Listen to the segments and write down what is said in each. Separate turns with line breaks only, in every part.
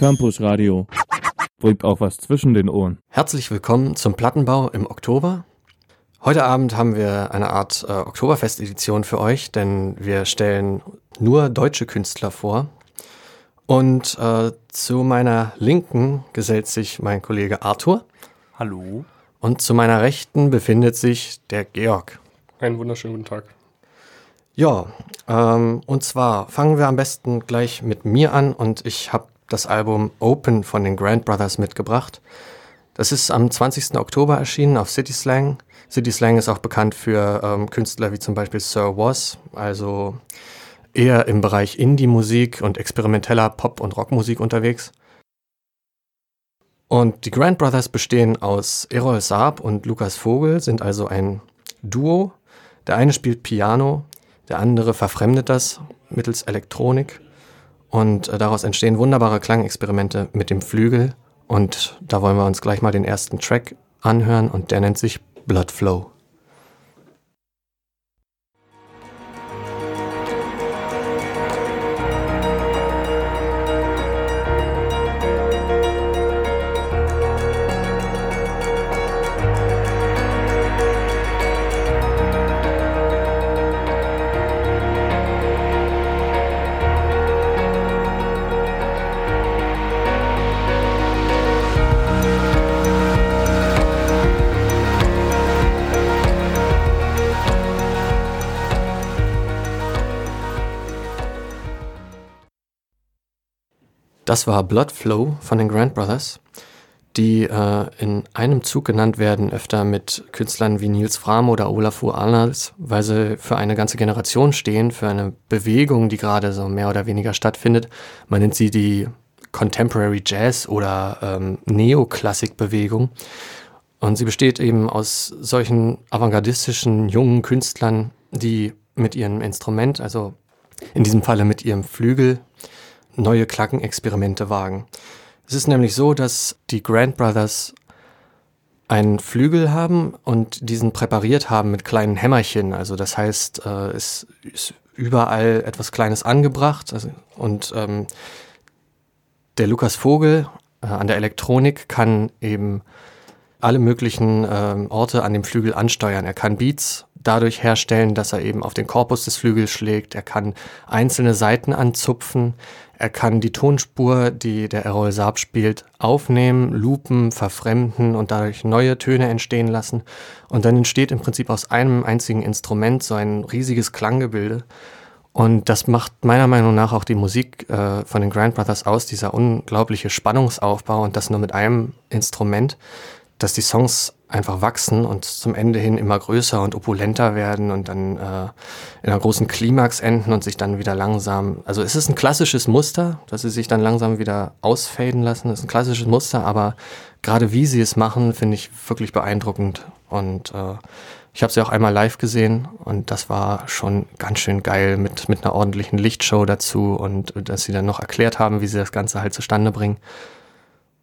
Campus Radio. Bringt auch was zwischen den Ohren.
Herzlich willkommen zum Plattenbau im Oktober. Heute Abend haben wir eine Art äh, Oktoberfest-Edition für euch, denn wir stellen nur deutsche Künstler vor. Und äh, zu meiner Linken gesellt sich mein Kollege Arthur.
Hallo.
Und zu meiner Rechten befindet sich der Georg.
Einen wunderschönen guten Tag.
Ja, ähm, und zwar fangen wir am besten gleich mit mir an und ich habe das Album Open von den Grand Brothers mitgebracht. Das ist am 20. Oktober erschienen auf City Slang. City Slang ist auch bekannt für ähm, Künstler wie zum Beispiel Sir Was, also eher im Bereich Indie-Musik und experimenteller Pop- und Rockmusik unterwegs. Und die Grand Brothers bestehen aus Errol Saab und Lukas Vogel, sind also ein Duo. Der eine spielt Piano, der andere verfremdet das mittels Elektronik. Und äh, daraus entstehen wunderbare Klangexperimente mit dem Flügel. Und da wollen wir uns gleich mal den ersten Track anhören und der nennt sich Blood Flow. Das war Blood Flow von den Grand Brothers, die äh, in einem Zug genannt werden, öfter mit Künstlern wie Nils Fram oder Olafur Arnalds, weil sie für eine ganze Generation stehen, für eine Bewegung, die gerade so mehr oder weniger stattfindet. Man nennt sie die Contemporary Jazz oder ähm, Neoklassik-Bewegung. Und sie besteht eben aus solchen avantgardistischen jungen Künstlern, die mit ihrem Instrument, also in diesem Falle mit ihrem Flügel, neue Klangexperimente wagen. Es ist nämlich so, dass die Grand Brothers einen Flügel haben und diesen präpariert haben mit kleinen Hämmerchen. Also das heißt, äh, es ist überall etwas Kleines angebracht. Also, und ähm, der Lukas Vogel äh, an der Elektronik kann eben alle möglichen äh, Orte an dem Flügel ansteuern. Er kann Beats dadurch herstellen, dass er eben auf den Korpus des Flügels schlägt. Er kann einzelne Seiten anzupfen. Er kann die Tonspur, die der Errol Saab spielt, aufnehmen, loopen, verfremden und dadurch neue Töne entstehen lassen. Und dann entsteht im Prinzip aus einem einzigen Instrument so ein riesiges Klanggebilde. Und das macht meiner Meinung nach auch die Musik äh, von den Grand Brothers aus, dieser unglaubliche Spannungsaufbau und das nur mit einem Instrument, dass die Songs einfach wachsen und zum Ende hin immer größer und opulenter werden und dann äh, in einer großen Klimax enden und sich dann wieder langsam. Also es ist ein klassisches Muster, dass sie sich dann langsam wieder ausfaden lassen. Das ist ein klassisches Muster, aber gerade wie sie es machen, finde ich wirklich beeindruckend. Und äh, ich habe sie auch einmal live gesehen und das war schon ganz schön geil mit, mit einer ordentlichen Lichtshow dazu und dass sie dann noch erklärt haben, wie sie das Ganze halt zustande bringen.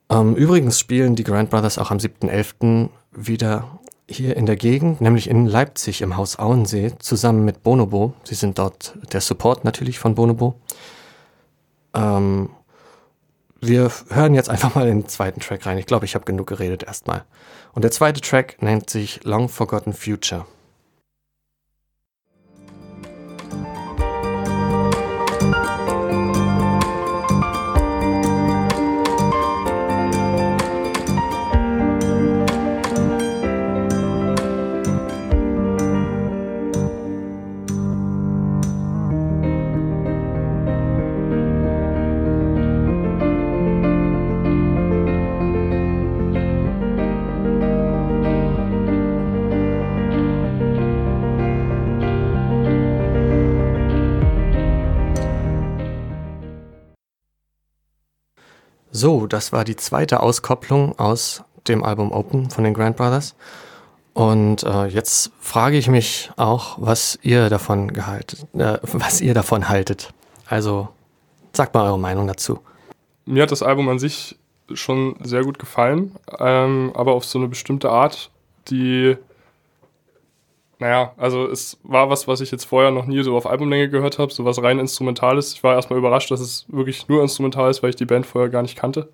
Ähm, übrigens spielen die Grand Brothers auch am 7.11. wieder hier in der Gegend, nämlich in Leipzig im Haus Auensee, zusammen mit Bonobo. Sie sind dort der Support natürlich von Bonobo. Ähm, wir hören jetzt einfach mal den zweiten Track rein. Ich glaube, ich habe genug geredet erstmal. Und der zweite Track nennt sich Long Forgotten Future. So, das war die zweite Auskopplung aus dem Album Open von den Grand Brothers. Und äh, jetzt frage ich mich auch, was ihr davon gehalten, äh, was ihr davon haltet. Also sagt mal eure Meinung dazu.
Mir hat das Album an sich schon sehr gut gefallen, ähm, aber auf so eine bestimmte Art, die naja, also es war was, was ich jetzt vorher noch nie so auf Albumlänge gehört habe, so was rein Instrumentales. Ich war erstmal überrascht, dass es wirklich nur instrumental ist, weil ich die Band vorher gar nicht kannte.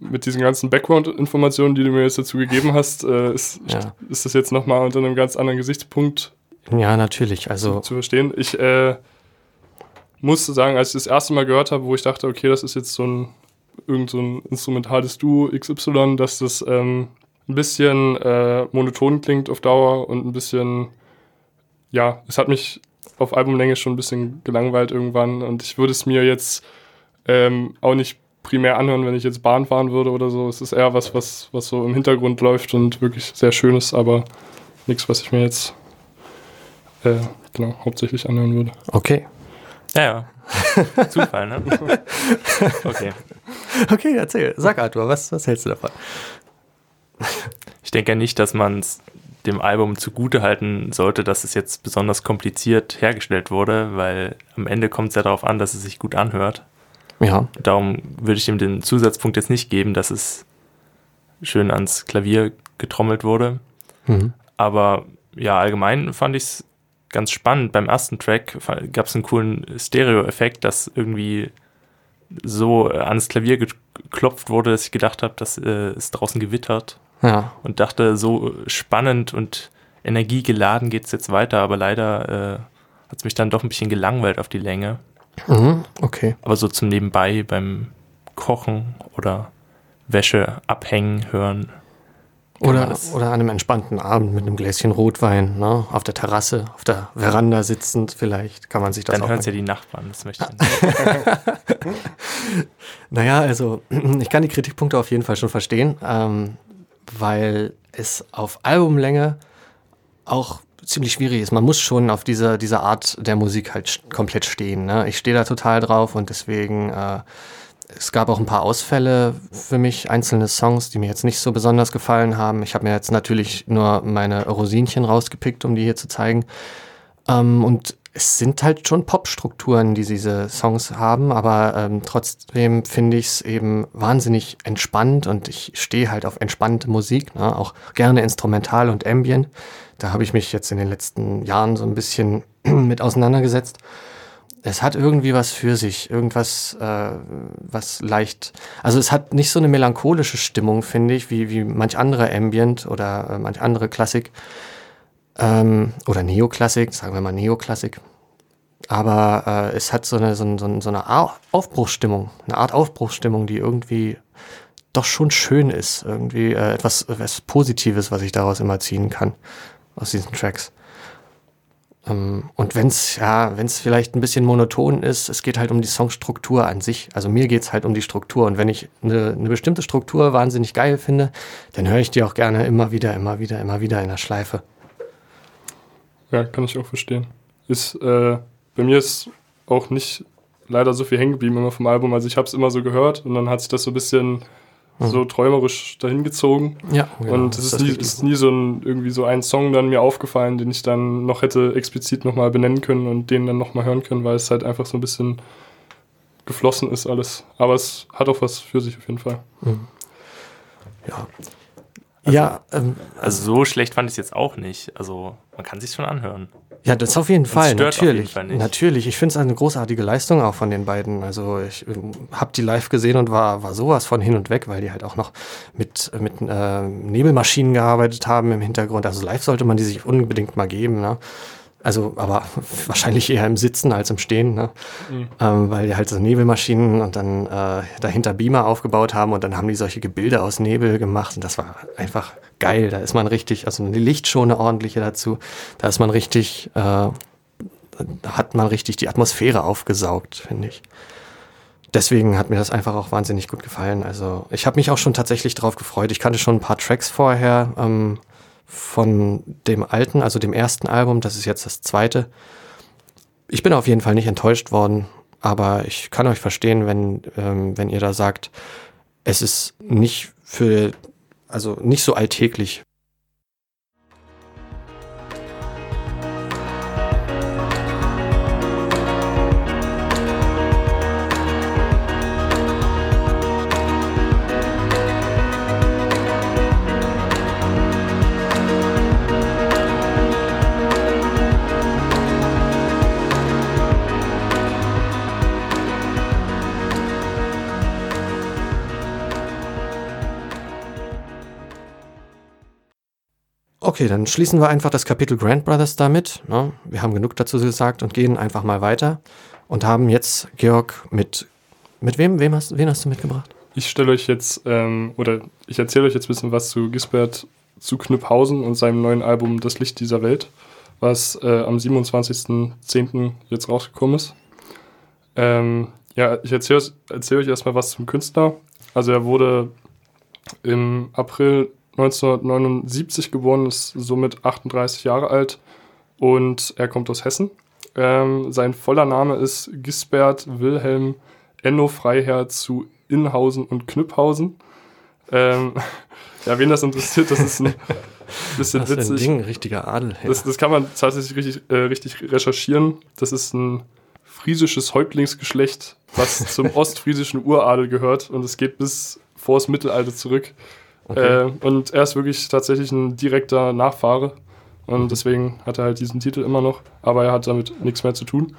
Mit diesen ganzen Background-Informationen, die du mir jetzt dazu gegeben hast, äh, ist,
Ja.
ist das jetzt nochmal unter einem ganz anderen Gesichtspunkt
Ja, natürlich. Also,
zu verstehen. Ich äh, musste sagen, als ich das erste Mal gehört habe, wo ich dachte, okay, das ist jetzt so ein irgend so ein instrumentales Duo XY, dass das ähm, ein bisschen äh, monoton klingt auf Dauer und ein bisschen, ja, es hat mich auf Albumlänge schon ein bisschen gelangweilt irgendwann und ich würde es mir jetzt ähm, auch nicht primär anhören, wenn ich jetzt Bahn fahren würde oder so. Es ist eher was, was, was so im Hintergrund läuft und wirklich sehr schön ist, aber nichts, was ich mir jetzt äh, genau, hauptsächlich anhören würde.
okay.
Ja, ja. Zufall, ne? Okay.
Okay, erzähl. Sag Arthur, was, was hältst du davon?
Ich denke ja nicht, dass man es dem Album zugute halten sollte, dass es jetzt besonders kompliziert hergestellt wurde, weil am Ende kommt es ja darauf an, dass es sich gut anhört.
Ja,
Darum würde ich ihm den Zusatzpunkt jetzt nicht geben, dass es schön ans Klavier getrommelt wurde.
mhm.
Aber ja, allgemein fand ich es ganz spannend. Beim ersten Track gab es einen coolen Stereo-Effekt, dass irgendwie so äh, ans Klavier geklopft wurde, dass ich gedacht habe, dass äh, es draußen gewittert
ja.
und dachte, so spannend und energiegeladen geht es jetzt weiter, aber leider äh, hat es mich dann doch ein bisschen gelangweilt auf die Länge.
Mhm. Okay.
Aber so zum Nebenbei beim Kochen oder Wäsche abhängen hören.
Oder, oder an einem entspannten Abend mit einem Gläschen Rotwein, ne? auf der Terrasse, auf der Veranda sitzend vielleicht, kann man sich das
Dann
auch
hören es ja die Nachbarn, das möchte ich nicht.
Naja, also ich kann die Kritikpunkte auf jeden Fall schon verstehen, ähm, weil es auf Albumlänge auch ziemlich schwierig ist. Man muss schon auf dieser, dieser Art der Musik halt komplett stehen. Ne? Ich stehe da total drauf und deswegen, äh, es gab auch ein paar Ausfälle für mich, einzelne Songs, die mir jetzt nicht so besonders gefallen haben. Ich habe mir jetzt natürlich nur meine Rosinchen rausgepickt, um die hier zu zeigen. Ähm, und es sind halt schon Popstrukturen, die diese Songs haben, aber ähm, trotzdem finde ich es eben wahnsinnig entspannt und ich stehe halt auf entspannte Musik, ne? auch gerne instrumental und ambient. Da habe ich mich jetzt in den letzten Jahren so ein bisschen mit auseinandergesetzt. Es hat irgendwie was für sich, irgendwas, äh, was leicht, also es hat nicht so eine melancholische Stimmung, finde ich, wie, wie manch andere Ambient oder äh, manch andere Klassik ähm, oder Neoklassik, sagen wir mal Neoklassik. Aber äh, es hat so eine, so, eine- so eine- Aufbruchsstimmung, eine Art Aufbruchsstimmung, die irgendwie doch schon schön ist. Irgendwie äh, etwas, etwas Positives, was ich daraus immer ziehen kann, aus diesen Tracks. Ähm, und wenn es ja, wenn es vielleicht ein bisschen monoton ist, es geht halt um die Songstruktur an sich. Also mir geht es halt um die Struktur. Und wenn ich eine, eine bestimmte Struktur wahnsinnig geil finde, dann höre ich die auch gerne immer wieder, immer wieder, immer wieder in der Schleife.
Ja, kann ich auch verstehen. Ist, äh, bei mir ist auch nicht leider so viel hängen geblieben immer vom Album. Also ich habe es immer so gehört und dann hat sich das so ein bisschen so träumerisch dahingezogen.
Ja, genau,
und es ist, nie, ist nie so ein, irgendwie so ein Song dann mir aufgefallen, den ich dann noch hätte explizit nochmal benennen können und den dann nochmal hören können, weil es halt einfach so ein bisschen geflossen ist alles. Aber es hat auch was für sich auf jeden Fall.
Ja, ja, ähm,
Also so schlecht fand ich es jetzt auch nicht. Also man kann sich schon anhören.
ja, das auf jeden Fall,
stört auf
natürlich.
jeden Fall nicht.
Natürlich, ich finde es eine großartige Leistung auch von den beiden. Also ich ähm, habe die live gesehen und war, war sowas von hin und weg, weil die halt auch noch mit, mit äh, Nebelmaschinen gearbeitet haben im Hintergrund. Also live sollte man die sich unbedingt mal geben. Ne? Also, aber wahrscheinlich eher im Sitzen als im Stehen, ne? ähm, weil die halt so Nebelmaschinen und dann äh, dahinter Beamer aufgebaut haben und dann haben die solche Gebilde aus Nebel gemacht und das war einfach geil. Da ist man richtig, also eine Lichtshow eine ordentliche dazu, da ist man richtig, äh, da hat man richtig die Atmosphäre aufgesaugt, finde ich. Deswegen hat mir das einfach auch wahnsinnig gut gefallen. Also ich habe mich auch schon tatsächlich drauf gefreut. Ich kannte schon ein paar Tracks vorher ähm, von dem alten, also dem ersten Album. Das ist jetzt das zweite. Ich bin auf jeden Fall nicht enttäuscht worden, aber ich kann euch verstehen, wenn, ähm, wenn ihr da sagt, es ist nicht für, also nicht so alltäglich. Okay, dann schließen wir einfach das Kapitel Grant Brothers damit. Ne? Wir haben genug dazu gesagt und gehen einfach mal weiter und haben jetzt Georg mit mit wem? Wem hast, wen hast du mitgebracht?
Ich stelle euch jetzt ähm, oder ich erzähle euch jetzt ein bisschen was zu Gisbert zu Knüpphausen und seinem neuen Album Das Licht dieser Welt, was äh, am 27.10. jetzt rausgekommen ist. Ähm, ja, ich erzähle erzähl euch erstmal was zum Künstler. Also er wurde im April 1979 geboren, ist somit 38 Jahre alt und er kommt aus Hessen. Ähm, sein voller Name ist Gisbert Wilhelm Enno Freiherr zu Inhausen und Knüpphausen. Ähm, ja, wen das interessiert, das ist ein bisschen
das
witzig.
Ist ein Ding, richtiger Adel.
Ja. Das, das, kann man tatsächlich richtig, äh, richtig recherchieren. Das ist ein friesisches Häuptlingsgeschlecht, was zum ostfriesischen Uradel gehört und es geht bis vor das Mittelalter zurück. Okay. Äh, und er ist wirklich tatsächlich ein direkter Nachfahre und deswegen hat er halt diesen Titel immer noch, aber er hat damit nichts mehr zu tun.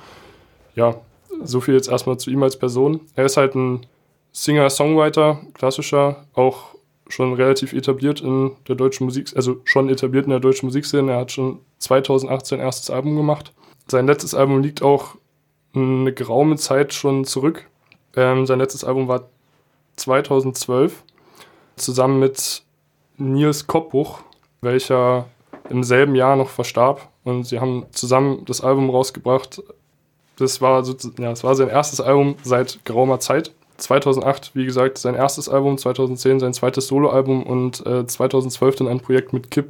Ja, so viel jetzt erstmal zu ihm als Person. Er ist halt ein Singer-Songwriter, klassischer, auch schon relativ etabliert in der deutschen Musik, also schon etabliert in der deutschen Musikszene. Er hat schon 2018 sein erstes Album gemacht. Sein letztes Album liegt auch eine geraume Zeit schon zurück. Ähm, sein letztes Album war 2012 zusammen mit Nils Koppbuch, welcher im selben Jahr noch verstarb. Und sie haben zusammen das Album rausgebracht. Das war, so, ja, das war sein erstes Album seit geraumer Zeit. 2008, wie gesagt, sein erstes Album, 2010 sein zweites Soloalbum und äh, 2012 dann ein Projekt mit Kip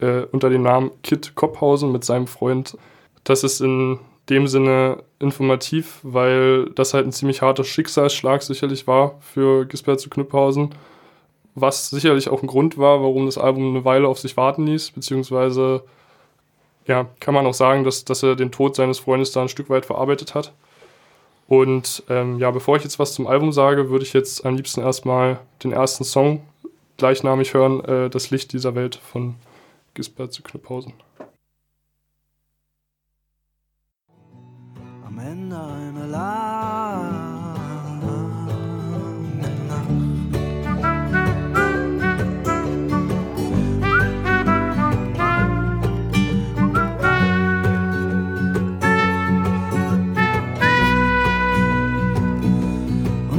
äh, unter dem Namen Kit Kopphausen mit seinem Freund. Das ist in dem Sinne informativ, weil das halt ein ziemlich harter Schicksalsschlag sicherlich war für Gisbert zu Knüpphausen was sicherlich auch ein Grund war, warum das Album eine Weile auf sich warten ließ, beziehungsweise ja, kann man auch sagen, dass, dass er den Tod seines Freundes da ein Stück weit verarbeitet hat. Und ähm, ja, bevor ich jetzt was zum Album sage, würde ich jetzt am liebsten erstmal den ersten Song gleichnamig hören, äh, Das Licht dieser Welt von Gisbert zu Knüpphausen. Am Ende einer Lage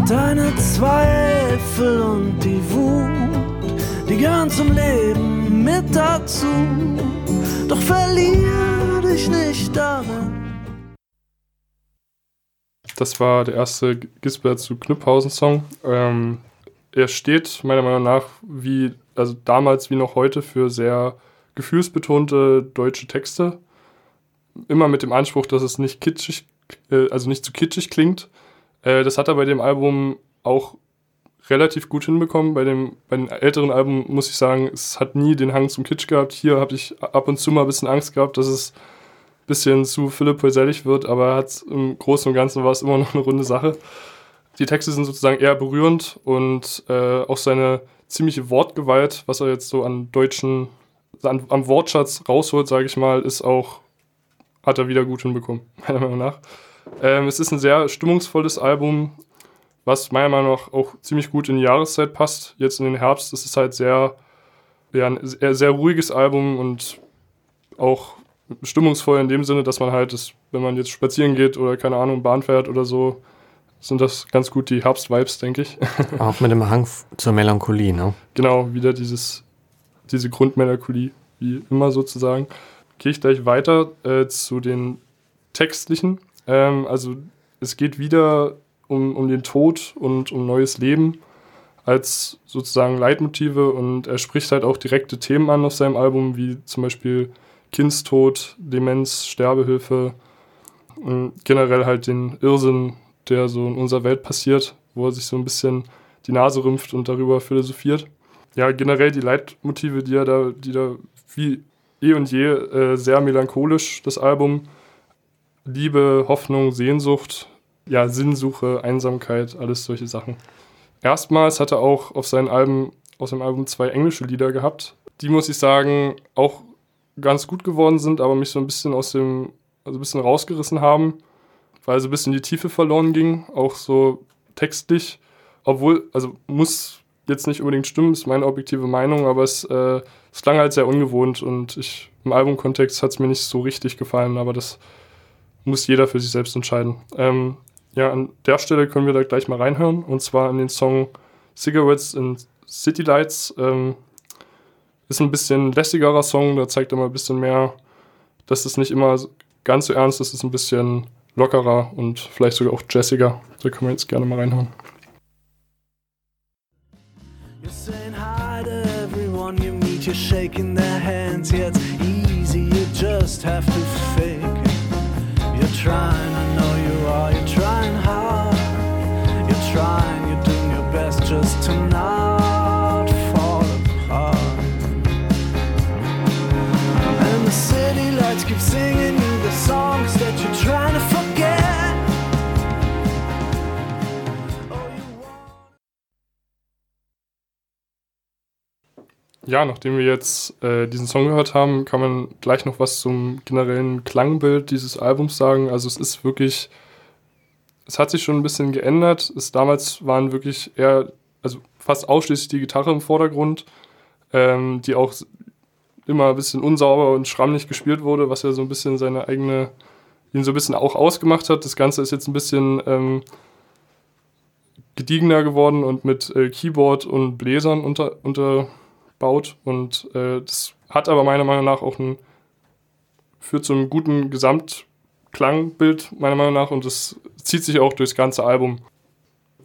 deine Zweifel und die Wut, die gehören zum Leben mit dazu. Doch verlier dich nicht darin.
Das war der erste Gisbert zu Knüpphausen-Song. Ähm, er steht meiner Meinung nach wie, also damals wie noch heute, für sehr gefühlsbetonte deutsche Texte. Immer mit dem Anspruch, dass es nicht kitschig, äh, also nicht zu kitschig klingt, äh, das hat er bei dem Album auch relativ gut hinbekommen. Bei dem, bei den älteren Alben muss ich sagen, es hat nie den Hang zum Kitsch gehabt. Hier habe ich ab und zu mal ein bisschen Angst gehabt, dass es ein bisschen zu Philipp Poisellig wird, aber hat im Großen und Ganzen war es immer noch eine runde Sache. Die Texte sind sozusagen eher berührend und äh, auch seine ziemliche Wortgewalt, was er jetzt so an deutschen, an, am Wortschatz rausholt, sage ich mal, ist auch, hat er wieder gut hinbekommen, meiner Meinung nach. Ähm, es ist ein sehr stimmungsvolles Album, was meiner Meinung nach auch ziemlich gut in die Jahreszeit passt. Jetzt in den Herbst ist es halt sehr, ja, ein sehr, sehr ruhiges Album und auch stimmungsvoll in dem Sinne, dass man halt, das, wenn man jetzt spazieren geht oder keine Ahnung, Bahn fährt oder so, sind das ganz gut die Herbst-Vibes, denke ich.
Auch mit dem Hang zur Melancholie, ne?
Genau, wieder dieses, diese Grundmelancholie, wie immer sozusagen. Gehe ich gleich weiter äh, zu den textlichen. Ähm, also es geht wieder um, um den Tod und um neues Leben als sozusagen Leitmotive und er spricht halt auch direkte Themen an auf seinem Album, wie zum Beispiel Kindstod, Demenz, Sterbehilfe und generell halt den Irrsinn, der so in unserer Welt passiert, wo er sich so ein bisschen die Nase rümpft und darüber philosophiert. Ja, generell die Leitmotive, die er da, die da wie eh und je äh, sehr melancholisch, das Album, Liebe, Hoffnung, Sehnsucht, ja, Sinnsuche, Einsamkeit, alles solche Sachen. Erstmals hat er auch auf seinen Alben, aus seinem Album zwei englische Lieder gehabt. Die muss ich sagen, auch ganz gut geworden sind, aber mich so ein bisschen aus dem, also ein bisschen rausgerissen haben, weil so ein bisschen die Tiefe verloren ging, auch so textlich. Obwohl, also muss jetzt nicht unbedingt stimmen, ist meine objektive Meinung, aber es, äh, es klang halt sehr ungewohnt und ich, im Albumkontext hat es mir nicht so richtig gefallen, aber das muss jeder für sich selbst entscheiden. Ähm, ja, an der Stelle können wir da gleich mal reinhören und zwar in den Song Cigarettes and City Lights. Ähm, ist ein bisschen lässigerer Song, da zeigt er mal ein bisschen mehr, dass es nicht immer ganz so ernst ist, es ist ein bisschen lockerer und vielleicht sogar auch jazziger. Da können wir jetzt gerne mal reinhören.
You're saying hi to everyone you meet, you're shaking their hands. Yeah, it's easy, you just have to trying,
Ja, nachdem wir jetzt äh, diesen Song gehört haben, kann man gleich noch was zum generellen Klangbild dieses Albums sagen. Also es ist wirklich, es hat sich schon ein bisschen geändert. Es damals waren wirklich eher, also fast ausschließlich die Gitarre im Vordergrund, ähm, die auch immer ein bisschen unsauber und schrammig gespielt wurde, was ja so ein bisschen seine eigene, ihn so ein bisschen auch ausgemacht hat. Das Ganze ist jetzt ein bisschen ähm, gediegener geworden und mit äh, Keyboard und Bläsern unter, unterbaut. Und äh, das hat aber meiner Meinung nach auch ein, führt zu einem guten Gesamtklangbild, meiner Meinung nach, und das zieht sich auch durchs ganze Album.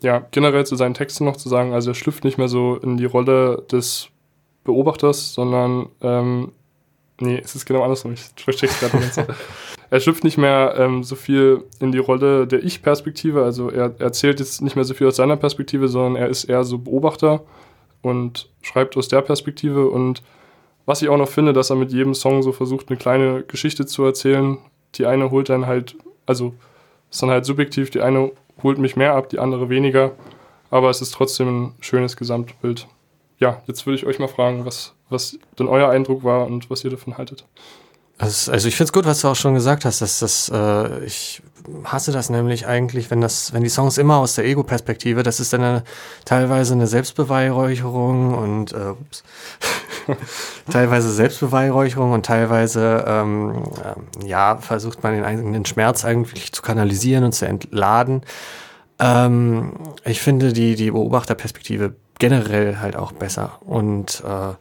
Ja, generell zu seinen Texten noch zu sagen, also er schlüpft nicht mehr so in die Rolle des Beobachters, sondern ähm, nee, es ist genau andersrum. Ich verstecke es gerade Zeit. Er schlüpft nicht mehr ähm, so viel in die Rolle der Ich-Perspektive, also er erzählt jetzt nicht mehr so viel aus seiner Perspektive, sondern er ist eher so Beobachter und schreibt aus der Perspektive. Und was ich auch noch finde, dass er mit jedem Song so versucht, eine kleine Geschichte zu erzählen. Die eine holt dann halt, also ist dann halt subjektiv, die eine holt mich mehr ab, die andere weniger. Aber es ist trotzdem ein schönes Gesamtbild. Ja, jetzt würde ich euch mal fragen, was, was denn euer Eindruck war und was ihr davon haltet.
Also, also ich finde es gut, was du auch schon gesagt hast, dass das, äh, ich hasse das nämlich eigentlich, wenn das, wenn die Songs immer aus der Ego-Perspektive, das ist dann eine, teilweise eine Selbstbeweihräucherung und äh, teilweise Selbstbeweihräucherung und teilweise ähm, ähm, ja versucht man den eigenen Schmerz eigentlich zu kanalisieren und zu entladen. Ähm, ich finde die die Beobachterperspektive generell halt auch besser und äh,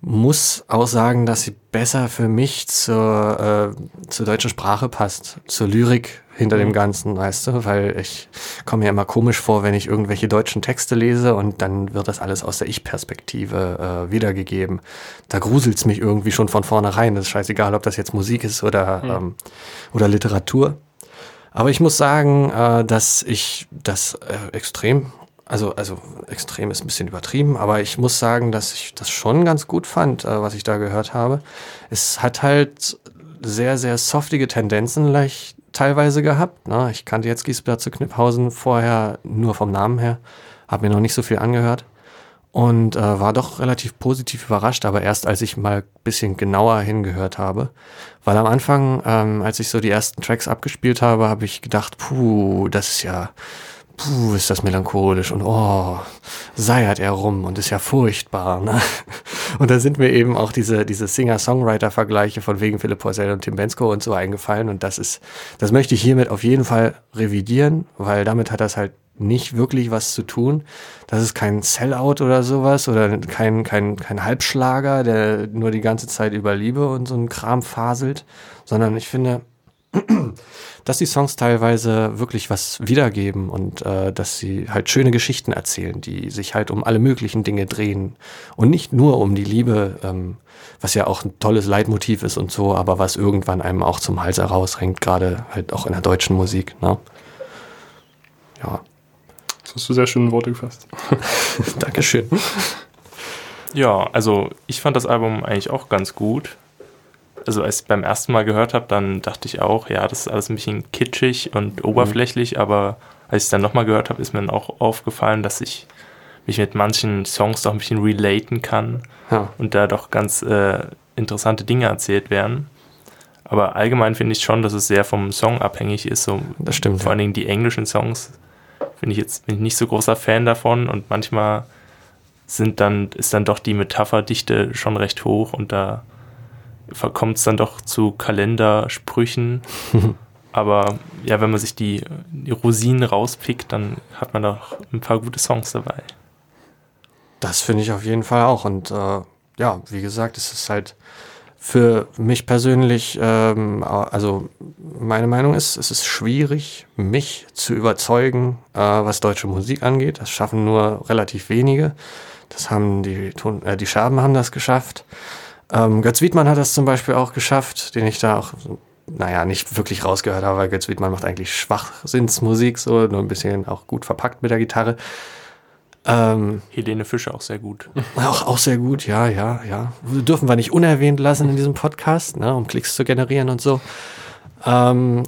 muss auch sagen, dass sie besser für mich zur, äh, zur deutschen Sprache passt, zur Lyrik hinter dem Ganzen, weißt du, weil ich komme mir immer komisch vor, wenn ich irgendwelche deutschen Texte lese und dann wird das alles aus der Ich-Perspektive äh, wiedergegeben. Da gruselt's mich irgendwie schon von vornherein. Das ist scheißegal, ob das jetzt Musik ist oder, ähm, oder Literatur. Aber ich muss sagen, äh, dass ich das äh, extrem, also, also extrem ist ein bisschen übertrieben, aber ich muss sagen, dass ich das schon ganz gut fand, äh, was ich da gehört habe. Es hat halt sehr, sehr softige Tendenzen leicht teilweise gehabt. Ne? Ich kannte jetzt Giesbert zu Kniphausen vorher nur vom Namen her, habe mir noch nicht so viel angehört und äh, war doch relativ positiv überrascht, aber erst als ich mal bisschen genauer hingehört habe. Weil am Anfang, ähm, als ich so die ersten Tracks abgespielt habe, habe ich gedacht, puh, das ist ja, puh, ist das melancholisch und oh, seiert er rum und ist ja furchtbar. Ne? Und da sind mir eben auch diese, diese Singer-Songwriter-Vergleiche von wegen Philipp Poisel und Tim Bensko und so eingefallen. Und das ist, das möchte ich hiermit auf jeden Fall revidieren, weil damit hat das halt nicht wirklich was zu tun. Das ist kein Sellout oder sowas oder kein, kein, kein Halbschlager, der nur die ganze Zeit über Liebe und so ein Kram faselt, sondern ich finde, dass die Songs teilweise wirklich was wiedergeben und äh, dass sie halt schöne Geschichten erzählen, die sich halt um alle möglichen Dinge drehen und nicht nur um die Liebe, ähm, was ja auch ein tolles Leitmotiv ist und so, aber was irgendwann einem auch zum Hals herausrenkt, gerade halt auch in der deutschen Musik. Ne? Ja,
Das hast du sehr schön in Worte gefasst.
Dankeschön.
Ja, also ich fand das Album eigentlich auch ganz gut. Also als ich beim ersten Mal gehört habe, dann dachte ich auch, ja, das ist alles ein bisschen kitschig und oberflächlich, aber als ich es dann nochmal gehört habe, ist mir dann auch aufgefallen, dass ich mich mit manchen Songs doch ein bisschen relaten kann
Ja.
und da doch ganz äh, interessante Dinge erzählt werden. Aber allgemein finde ich schon, dass es sehr vom Song abhängig ist. So,
Das stimmt,
Vor
ja.
allen Dingen die englischen Songs finde ich jetzt bin ich nicht so großer Fan davon und manchmal sind dann, ist dann doch die Metapherdichte schon recht hoch und da kommt es dann doch zu Kalendersprüchen. Aber ja, wenn man sich die, die Rosinen rauspickt, dann hat man doch ein paar gute Songs dabei.
Das finde ich auf jeden Fall auch. Und äh, ja, wie gesagt, es ist halt für mich persönlich, ähm, also meine Meinung ist, es ist schwierig, mich zu überzeugen, äh, was deutsche Musik angeht. Das schaffen nur relativ wenige. Das haben die, äh, die Scherben haben das geschafft. Ähm, Götz Wiedmann hat das zum Beispiel auch geschafft, den ich da auch, naja, nicht wirklich rausgehört habe, weil Götz Wiedmann macht eigentlich Schwachsinnsmusik, so, nur ein bisschen auch gut verpackt mit der Gitarre.
Ähm, Helene Fischer auch sehr gut.
Auch, auch sehr gut, ja, ja, ja. Dürfen wir nicht unerwähnt lassen in diesem Podcast, ne, um Klicks zu generieren und so. Ähm,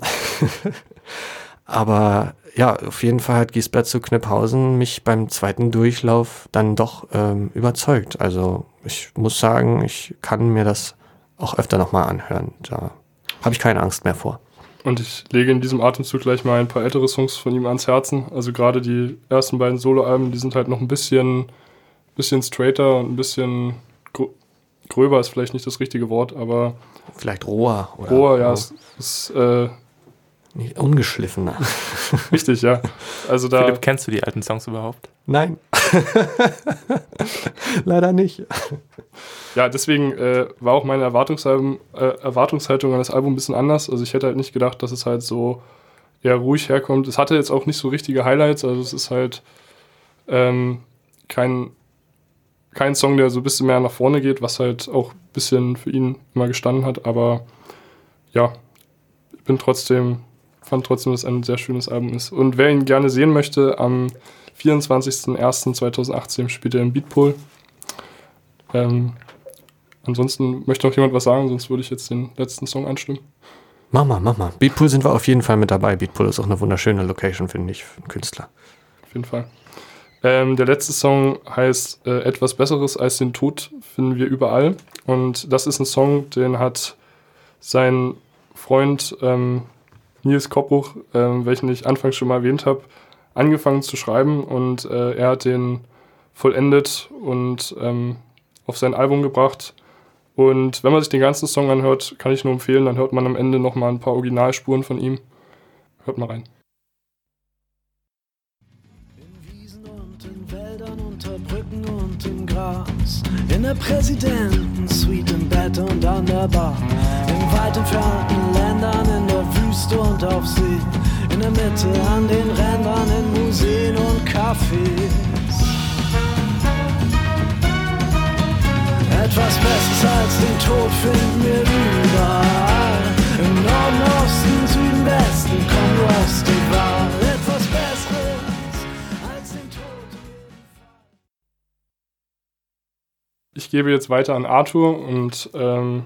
aber ja, auf jeden Fall hat Giesbert zu Kniphausen mich beim zweiten Durchlauf dann doch ähm, überzeugt. Also ich muss sagen, ich kann mir das auch öfter nochmal anhören. Da habe ich keine Angst mehr vor.
Und ich lege in diesem Atemzug gleich mal ein paar ältere Songs von ihm ans Herzen. Also gerade die ersten beiden Soloalben, die sind halt noch ein bisschen, bisschen straighter und ein bisschen gröber ist vielleicht nicht das richtige Wort, aber
vielleicht roher.
Oder roher, ja, es ist äh,
ungeschliffener.
Richtig, ja. Also da
Philipp, kennst du die alten Songs überhaupt?
Nein. Leider nicht.
Ja, deswegen äh, war auch meine Erwartungshaltung, äh, Erwartungshaltung an das Album ein bisschen anders. Also ich hätte halt nicht gedacht, dass es halt so eher ruhig herkommt. Es hatte jetzt auch nicht so richtige Highlights, also es ist halt ähm, kein, kein Song, der so ein bisschen mehr nach vorne geht, was halt auch ein bisschen für ihn immer gestanden hat. Aber ja, ich bin trotzdem fand trotzdem, dass es ein sehr schönes Album ist. Und wer ihn gerne sehen möchte, am 24.01.2018 spielt er im Beatpool. Ähm, ansonsten möchte noch jemand was sagen, sonst würde ich jetzt den letzten Song anstimmen.
Mach mal, mach mal. Beatpool sind wir auf jeden Fall mit dabei. Beatpool ist auch eine wunderschöne Location, finde ich, für einen Künstler.
Auf jeden Fall. Ähm, der letzte Song heißt äh, Etwas Besseres als den Tod finden wir überall. Und das ist ein Song, den hat sein Freund ähm, Nils Koppbuch, äh, welchen ich anfangs schon mal erwähnt habe, angefangen zu schreiben und äh, er hat den vollendet und ähm, auf sein Album gebracht. Und wenn man sich den ganzen Song anhört, kann ich nur empfehlen, dann hört man am Ende nochmal ein paar Originalspuren von ihm. Hört mal rein.
In Wiesen und in Wäldern, unter Brücken und im Gras. In der Präsidentensuite im Bett und an der Bar. In weit entfernten Ländern, in der Wüste und auf See. In Mitte, an den Rändern, in Museen und Cafés. Etwas Besseres als den Tod finden wir überall. Im Norden, Osten, Süden, Westen, komm, du hast die Wahl. Etwas Besseres als den Tod.
Ich gebe jetzt weiter an Arthur und ähm,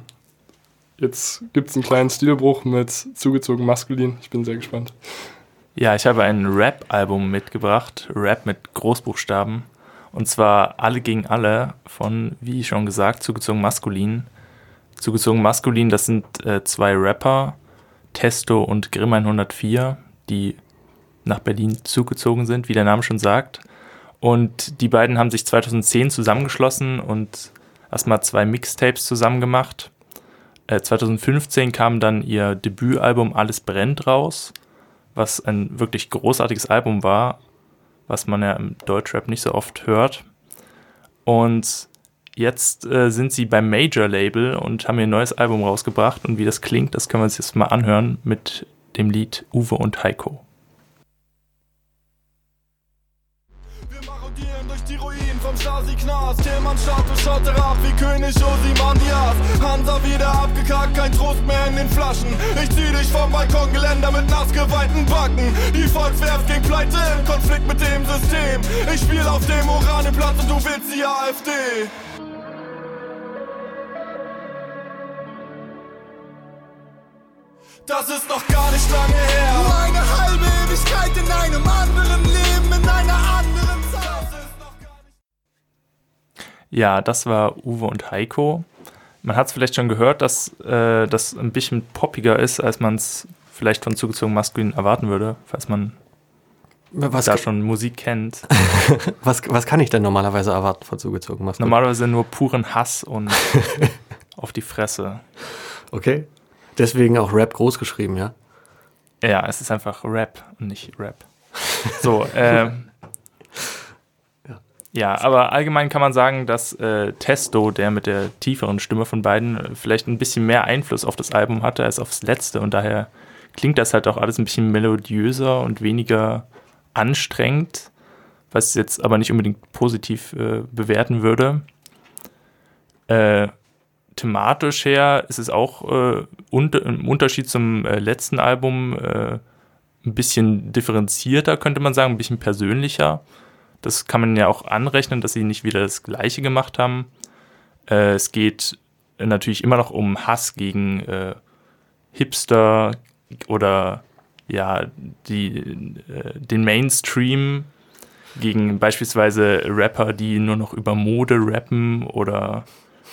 Jetzt gibt es einen kleinen Stilbruch mit zugezogen maskulin. Ich bin sehr gespannt.
Ja, ich habe ein Rap-Album mitgebracht. Rap mit Großbuchstaben. Und zwar Alle gegen Alle von, wie schon gesagt, zugezogen maskulin. Zugezogen maskulin, das sind äh, zwei Rapper, Testo und Grimm 104, die nach Berlin zugezogen sind, wie der Name schon sagt. Und die beiden haben sich 2010 zusammengeschlossen und erstmal zwei Mixtapes zusammen gemacht. 2015 äh, kam dann ihr Debütalbum Alles brennt raus, was ein wirklich großartiges Album war, was man ja im Deutschrap nicht so oft hört. Und jetzt äh, sind sie beim Major-Label und haben ihr neues Album rausgebracht. Und wie das klingt, das können wir uns jetzt mal anhören mit dem Lied Uwe und Heiko.
Vom Stasi-Knast. Tillmann-Status schaut herab wie König Ozymandias. Hansa wieder abgekackt, kein Trost mehr in den Flaschen. Ich zieh dich vom Balkongeländer mit nassgeweinten Backen. Die Volkswerft ging pleite im Konflikt mit dem System. Ich spiel auf dem Oraneplatz und du willst die AfD. Das ist noch gar nicht lange her. Nur eine halbe Ewigkeit in einem anderen Leben, in einer anderen
ja, das war Uwe und Heiko. Man hat es vielleicht schon gehört, dass äh, das ein bisschen poppiger ist, als man es vielleicht von zugezogen maskulin erwarten würde, falls man
Was,
da schon Musik kennt.
was, was kann ich denn normalerweise erwarten von zugezogen Maskott?
Normalerweise nur puren Hass und auf die Fresse.
Okay. Deswegen auch Rap groß geschrieben, ja?
Ja, es ist einfach Rap und nicht Rap. So, ähm.
Ja.
Aber allgemein kann man sagen, dass äh, Testo, der mit der tieferen Stimme von beiden, äh, vielleicht ein bisschen mehr Einfluss auf das Album hatte als aufs letzte und daher klingt das halt auch alles ein bisschen melodiöser und weniger anstrengend, was ich jetzt aber nicht unbedingt positiv äh, bewerten würde. Äh, thematisch her ist es auch äh, unter, im Unterschied zum äh, letzten Album ein bisschen differenzierter, könnte man sagen, ein bisschen persönlicher. Das kann man ja auch anrechnen, dass sie nicht wieder das Gleiche gemacht haben. Äh, es geht natürlich immer noch um Hass gegen äh, Hipster oder ja, die, äh, den Mainstream gegen beispielsweise Rapper, die nur noch über Mode rappen oder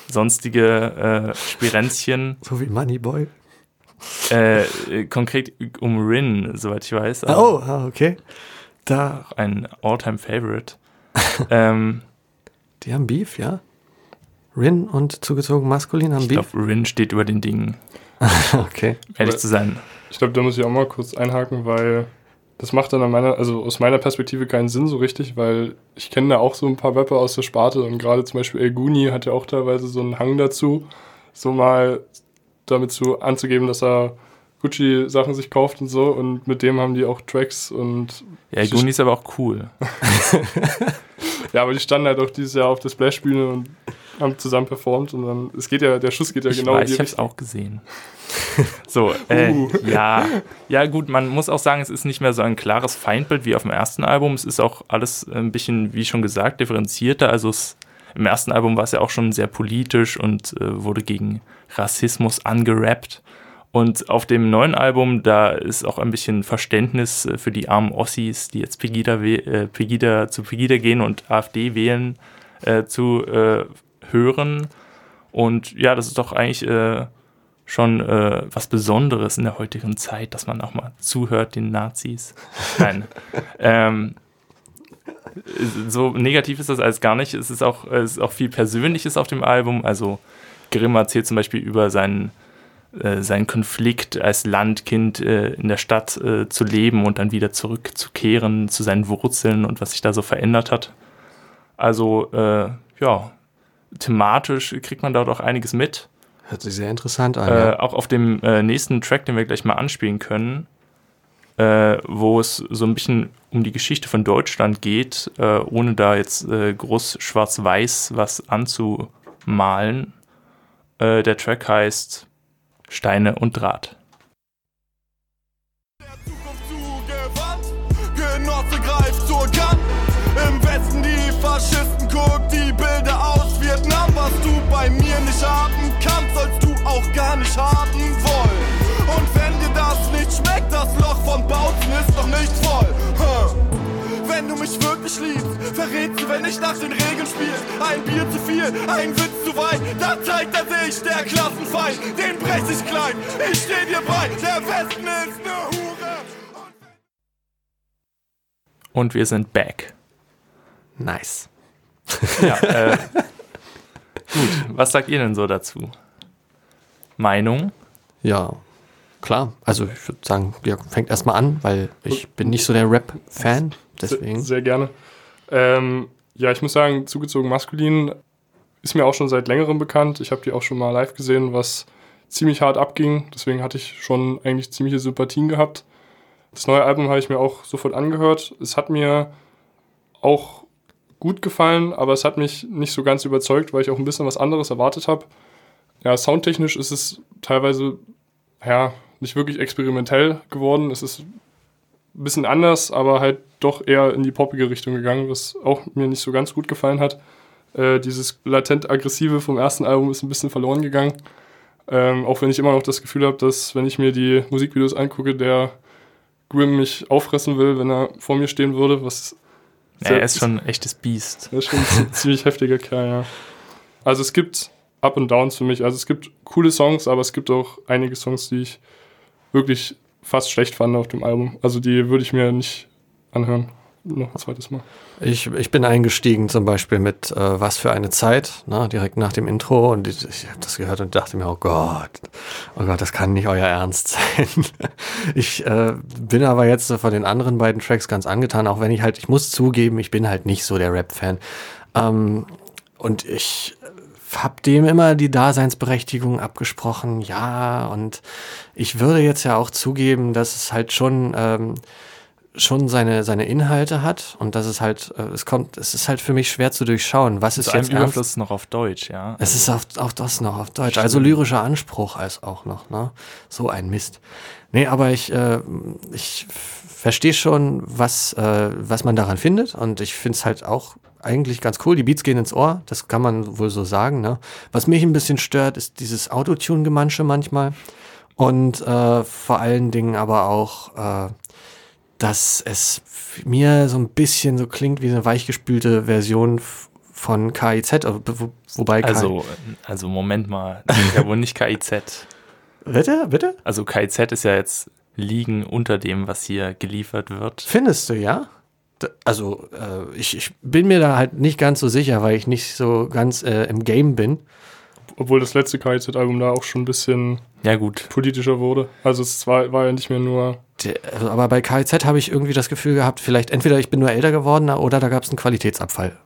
sonstige äh, Spirenzchen.
So wie Moneyboy.
Äh, konkret um Rin, soweit ich weiß.
Oh, ah, okay. Da,
Ein All-Time-Favorite. ähm,
die haben Beef, ja? Rin und zugezogen maskulin haben
ich
Beef?
glaube, Rin steht über den Dingen,
okay.
ehrlich
Aber-
zu sein.
Ich glaube, da muss ich auch mal kurz einhaken, weil das macht dann an meiner, also aus meiner Perspektive keinen Sinn so richtig, weil ich kenne da auch so ein paar Rapper aus der Sparte und gerade zum Beispiel El Guni hat ja auch teilweise so einen Hang dazu, so mal damit zu anzugeben, dass er Gucci-Sachen sich kauft und so und mit dem haben die auch Tracks und
Ja, Guni ist aber auch cool.
ja, aber die standen halt auch dieses Jahr auf der Splash-Bühne und haben zusammen performt und dann, es geht ja, der Schuss geht ja
Ich
genau
weiß,
in die
ich habe es
Richtung.
auch gesehen. So, äh,
Uh.
ja, ja gut, man muss auch sagen, es ist nicht mehr so ein klares Feindbild wie auf dem ersten Album. Es ist auch alles ein bisschen, wie schon gesagt, differenzierter. Also es, im ersten Album war es ja auch schon sehr politisch und äh, wurde gegen Rassismus angerappt. Und auf dem neuen Album, da ist auch ein bisschen Verständnis äh, für die armen Ossis, die jetzt Pegida, äh, Pegida zu Pegida gehen und AfD wählen, äh, zu äh, hören. Und ja, das ist doch eigentlich äh, schon was Besonderes in der heutigen Zeit, dass man auch mal zuhört den Nazis. Nein. ähm, so negativ ist das alles gar nicht. Es ist auch, es ist auch viel Persönliches auf dem Album. Also Grimm erzählt zum Beispiel über seinen, äh, seinen Konflikt als Landkind äh, in der Stadt äh, zu leben und dann wieder zurückzukehren zu seinen Wurzeln und was sich da so verändert hat. Also äh, ja, thematisch kriegt man dort auch einiges mit.
Hört sich sehr interessant an.
Äh,
ja.
auch auf dem äh, nächsten Track, den wir gleich mal anspielen können, wo es so ein bisschen um die Geschichte von Deutschland geht, ohne da jetzt groß schwarz-weiß was anzumalen. Der Track heißt Steine und Draht.
Mich wirklich liebst, verrätst du, wenn ich nach den Regeln spiel. Ein Bier zu viel, ein Witz zu weit, dann zeigt er sich, der Klassenfeind. Den brech ich klein, ich steh dir bei, der Westen ist ne Hure.
Und wir sind back.
Nice.
Ja, äh, gut, was sagt ihr denn so dazu? Meinung?
Ja, klar. Also ich würde sagen, ja, fängt erstmal an, weil ich bin nicht so der Rap-Fan. Deswegen.
Sehr, sehr gerne. Ähm, ja, ich muss sagen, zugezogen maskulin ist mir auch schon seit längerem bekannt. Ich habe die auch schon mal live gesehen, was ziemlich hart abging. Deswegen hatte ich schon eigentlich ziemliche Sympathien gehabt. Das neue Album habe ich mir auch sofort angehört. Es hat mir auch gut gefallen, aber es hat mich nicht so ganz überzeugt, weil ich auch ein bisschen was anderes erwartet habe. Ja, soundtechnisch ist es teilweise ja, nicht wirklich experimentell geworden. Es ist ein bisschen anders, aber halt doch eher in die poppige Richtung gegangen, was auch mir nicht so ganz gut gefallen hat. Äh, dieses latent aggressive vom ersten Album ist ein bisschen verloren gegangen. Ähm, auch wenn ich immer noch das Gefühl habe, dass wenn ich mir die Musikvideos angucke, der Grimm mich auffressen will, wenn er vor mir stehen würde, was
Ja, er ist schon ein echtes Biest.
das ist schon ein zi- ziemlich heftiger Kerl, ja. Also es gibt Up und Downs für mich. Also es gibt coole Songs, aber es gibt auch einige Songs, die ich wirklich fast schlecht fand auf dem Album. Also die würde ich mir nicht anhören. Noch ein zweites Mal.
Ich, ich bin eingestiegen zum Beispiel mit äh, Was für eine Zeit, ne, direkt nach dem Intro und ich, ich habe das gehört und dachte mir, oh Gott, oh Gott, das kann nicht euer Ernst sein. ich äh, bin aber jetzt von den anderen beiden Tracks ganz angetan, auch wenn ich halt, ich muss zugeben, ich bin halt nicht so der Rap-Fan. Ähm, und ich habe dem immer die Daseinsberechtigung abgesprochen, ja, und ich würde jetzt ja auch zugeben, dass es halt schon... Ähm, schon seine, seine Inhalte hat und dass es halt, äh, es kommt, es ist halt für mich schwer zu durchschauen, was ist
Zu einem
jetzt ernst.
Überfluss noch auf Deutsch, ja.
Es ist auch, auch das noch auf Deutsch, also lyrischer Anspruch als auch noch, ne? So ein Mist. Nee, aber ich, äh, ich verstehe schon, was, äh, was man daran findet und ich finde es halt auch eigentlich ganz cool. Die Beats gehen ins Ohr, das kann man wohl so sagen, ne? Was mich ein bisschen stört, ist dieses Autotune-Gemansche manchmal und äh, vor allen Dingen aber auch, äh, dass es mir so ein bisschen so klingt wie eine weichgespülte Version von KIZ, wo, wobei
Also, also Moment mal, das ist ja wohl nicht KIZ.
KI bitte, bitte?
Also KIZ ist ja jetzt liegen unter dem, was hier geliefert wird.
Findest du, ja? Also, äh, ich, ich bin mir da halt nicht ganz so sicher, weil ich nicht so ganz äh, im Game bin.
Obwohl das letzte KIZ-Album da auch schon ein bisschen
Ja gut,
politischer wurde. Also es war, war ja nicht mehr nur.
Also, aber bei KIZ habe ich irgendwie das Gefühl gehabt, vielleicht entweder ich bin nur älter geworden oder da gab es einen Qualitätsabfall.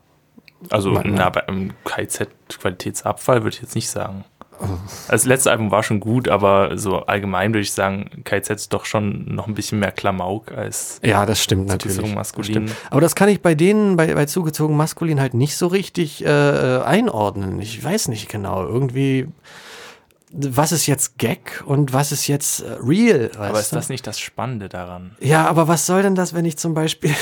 also
Mann,
na, beim KIZ Qualitätsabfall würde ich jetzt nicht sagen. Also das letzte Album war schon gut, aber so allgemein würde ich sagen, KIZ ist doch schon noch ein bisschen mehr Klamauk als
Ja, das stimmt natürlich.
Zugezogen
Das
maskulin.
stimmt. Aber das kann ich bei denen, bei, bei zugezogen maskulin halt nicht so richtig äh, einordnen. Ich weiß nicht genau. Irgendwie, was ist jetzt Gag und was ist jetzt äh, real?
Aber ist
du?
das nicht das Spannende daran?
Ja, aber was soll denn das, wenn ich zum Beispiel,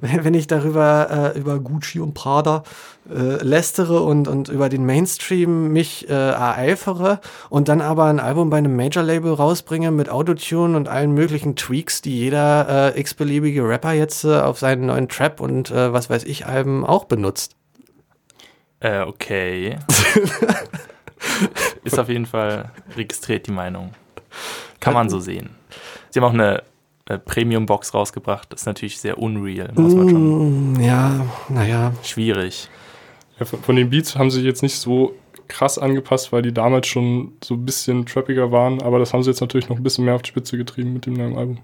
wenn wenn ich darüber äh, über Gucci und Prada äh, lästere und, und über den Mainstream mich äh, ereifere und dann aber ein Album bei einem Major-Label rausbringe mit Autotune und allen möglichen Tweaks, die jeder äh, x-beliebige Rapper jetzt äh, auf seinen neuen Trap und äh, was weiß ich Alben auch benutzt.
Äh, okay. ist auf jeden Fall registriert die Meinung. Kann man so sehen. Sie haben auch eine äh, Premium-Box rausgebracht. Das ist natürlich sehr unreal. Muss man schon.
Mm, ja, naja.
Schwierig.
Ja, von, von den Beats haben sie jetzt nicht so krass angepasst, weil die damals schon so ein bisschen trappiger waren. Aber das haben sie jetzt natürlich noch ein bisschen mehr auf die Spitze getrieben mit dem neuen Album.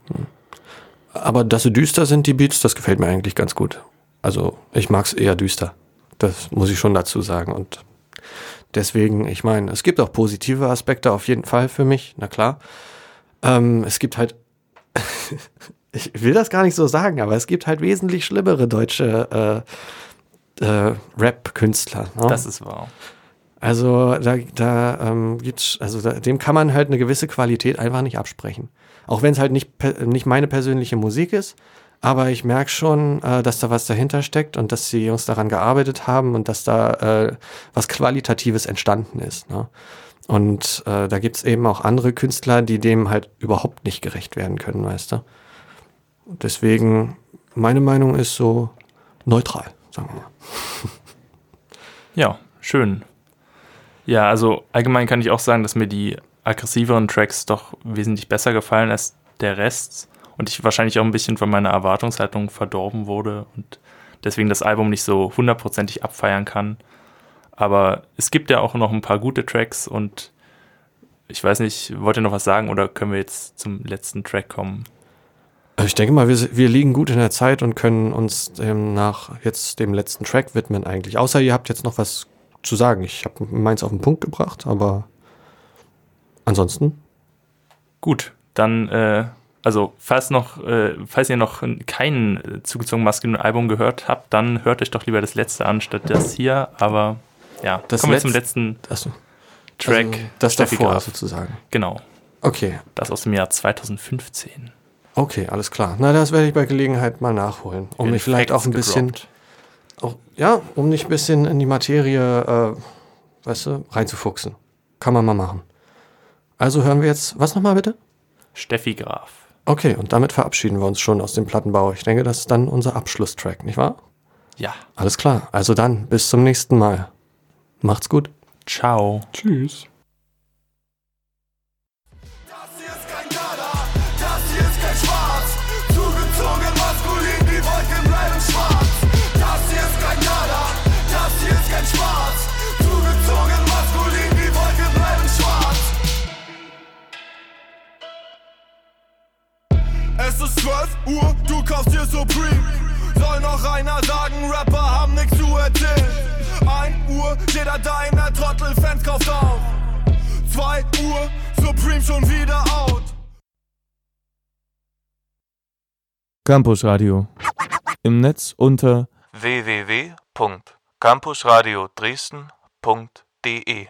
Aber dass sie düster sind, die Beats, das gefällt mir eigentlich ganz gut. Also ich mag es eher düster. Das muss ich schon dazu sagen. Und deswegen, ich meine, es gibt auch positive Aspekte auf jeden Fall für mich, na klar. Ähm, es gibt halt, ich will das gar nicht so sagen, aber es gibt halt wesentlich schlimmere deutsche äh, äh, Rap-Künstler. Ne?
Das ist wahr.
Also da, da ähm, gibt's, also da, dem kann man halt eine gewisse Qualität einfach nicht absprechen. Auch wenn es halt nicht, nicht meine persönliche Musik ist, aber ich merke schon, äh, dass da was dahinter steckt und dass die Jungs daran gearbeitet haben und dass da äh, was Qualitatives entstanden ist. Ne? Und äh, da gibt's eben auch andere Künstler, die dem halt überhaupt nicht gerecht werden können, weißt du. Deswegen, meine Meinung ist so neutral, sagen wir mal.
Ja, schön. Ja, also allgemein kann ich auch sagen, dass mir die aggressiveren Tracks doch wesentlich besser gefallen als der Rest und ich wahrscheinlich auch ein bisschen von meiner Erwartungshaltung verdorben wurde und deswegen das Album nicht so hundertprozentig abfeiern kann. Aber es gibt ja auch noch ein paar gute Tracks und ich weiß nicht, wollt ihr noch was sagen oder können wir jetzt zum letzten Track kommen?
Also Ich denke mal, wir, wir liegen gut in der Zeit und können uns ähm, nach jetzt dem letzten Track widmen eigentlich. Außer ihr habt jetzt noch was zu sagen. Ich habe meins auf den Punkt gebracht, aber ansonsten.
Gut, dann, äh, also falls noch, äh, falls ihr noch kein zugezogen maskulinen Album gehört habt, dann hört euch doch lieber das letzte an statt das hier. Aber ja,
Das
kommen wir zum
letz-
letzten
Achso,
Track.
also das
Steffi
davor
Graf.
sozusagen.
Genau,
Okay,
das aus dem Jahr 2015.
okay, alles klar. Na, das werde ich bei Gelegenheit mal nachholen, um mich vielleicht
Facts
auch ein bisschen, auch, ja, um mich ein bisschen in die Materie, äh, weißt du, reinzufuchsen. Kann man mal machen. Also hören wir jetzt, was nochmal bitte?
Steffi Graf.
Okay, und damit verabschieden wir uns schon aus dem Plattenbau. Ich denke, das ist dann unser Abschlusstrack, nicht wahr?
Ja,
Alles klar. Also dann, bis zum nächsten Mal. Macht's gut.
ciao.
Tschüss.
12 Uhr, du kaufst dir Supreme. Soll noch einer sagen, Rapper haben nichts zu erzählen. 1 Uhr, jeder deiner Trottel-Fans kauft auf. 2 Uhr, Supreme schon wieder out.
Campus Radio. Im Netz unter
www.campusradio Dresden.de